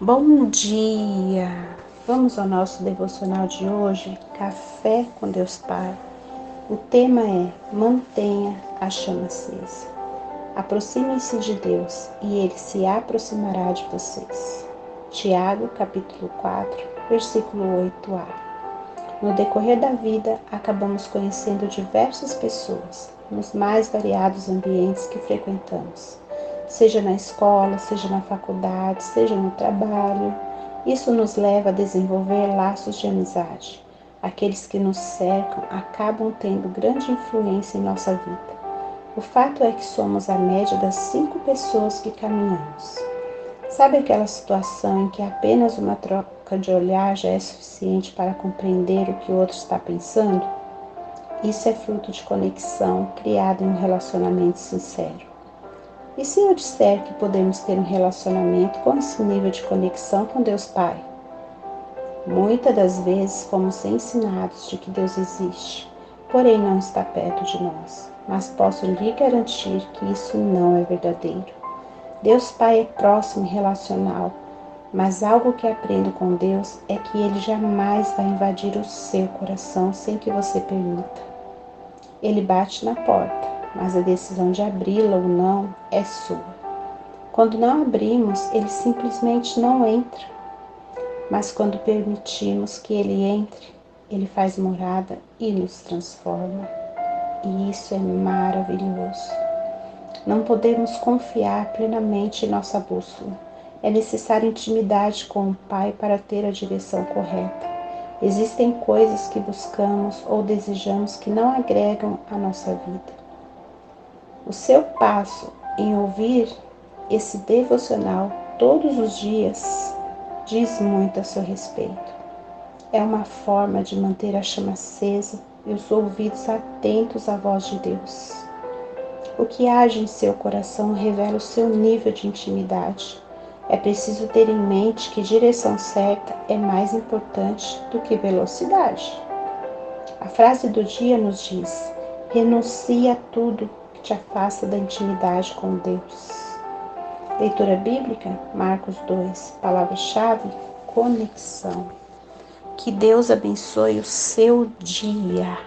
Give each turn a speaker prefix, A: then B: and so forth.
A: Bom dia! Vamos ao nosso devocional de hoje, Café com Deus Pai. O tema é Mantenha a chama acesa. Aproximem-se de Deus e Ele se aproximará de vocês. Tiago, capítulo 4, versículo 8a. No decorrer da vida, acabamos conhecendo diversas pessoas, nos mais variados ambientes que frequentamos seja na escola, seja na faculdade, seja no trabalho. Isso nos leva a desenvolver laços de amizade. Aqueles que nos cercam acabam tendo grande influência em nossa vida. O fato é que somos a média das cinco pessoas que caminhamos. Sabe aquela situação em que apenas uma troca de olhar já é suficiente para compreender o que o outro está pensando? Isso é fruto de conexão criada em um relacionamento sincero. E se eu disser que podemos ter um relacionamento com esse nível de conexão com Deus Pai? Muitas das vezes fomos ensinados de que Deus existe, porém não está perto de nós. Mas posso lhe garantir que isso não é verdadeiro. Deus Pai é próximo e relacional, mas algo que aprendo com Deus é que Ele jamais vai invadir o seu coração sem que você permita. Ele bate na porta mas a decisão de abri-la ou não é sua. Quando não abrimos, ele simplesmente não entra. Mas quando permitimos que ele entre, ele faz morada e nos transforma. E isso é maravilhoso. Não podemos confiar plenamente em nossa bússola. É necessária intimidade com o Pai para ter a direção correta. Existem coisas que buscamos ou desejamos que não agregam à nossa vida. O seu passo em ouvir esse devocional todos os dias diz muito a seu respeito. É uma forma de manter a chama acesa e os ouvidos atentos à voz de Deus. O que age em seu coração revela o seu nível de intimidade. É preciso ter em mente que direção certa é mais importante do que velocidade. A frase do dia nos diz: renuncie a tudo te afasta da intimidade com Deus. Leitura bíblica, Marcos 2, palavra-chave, conexão. Que Deus abençoe o seu dia.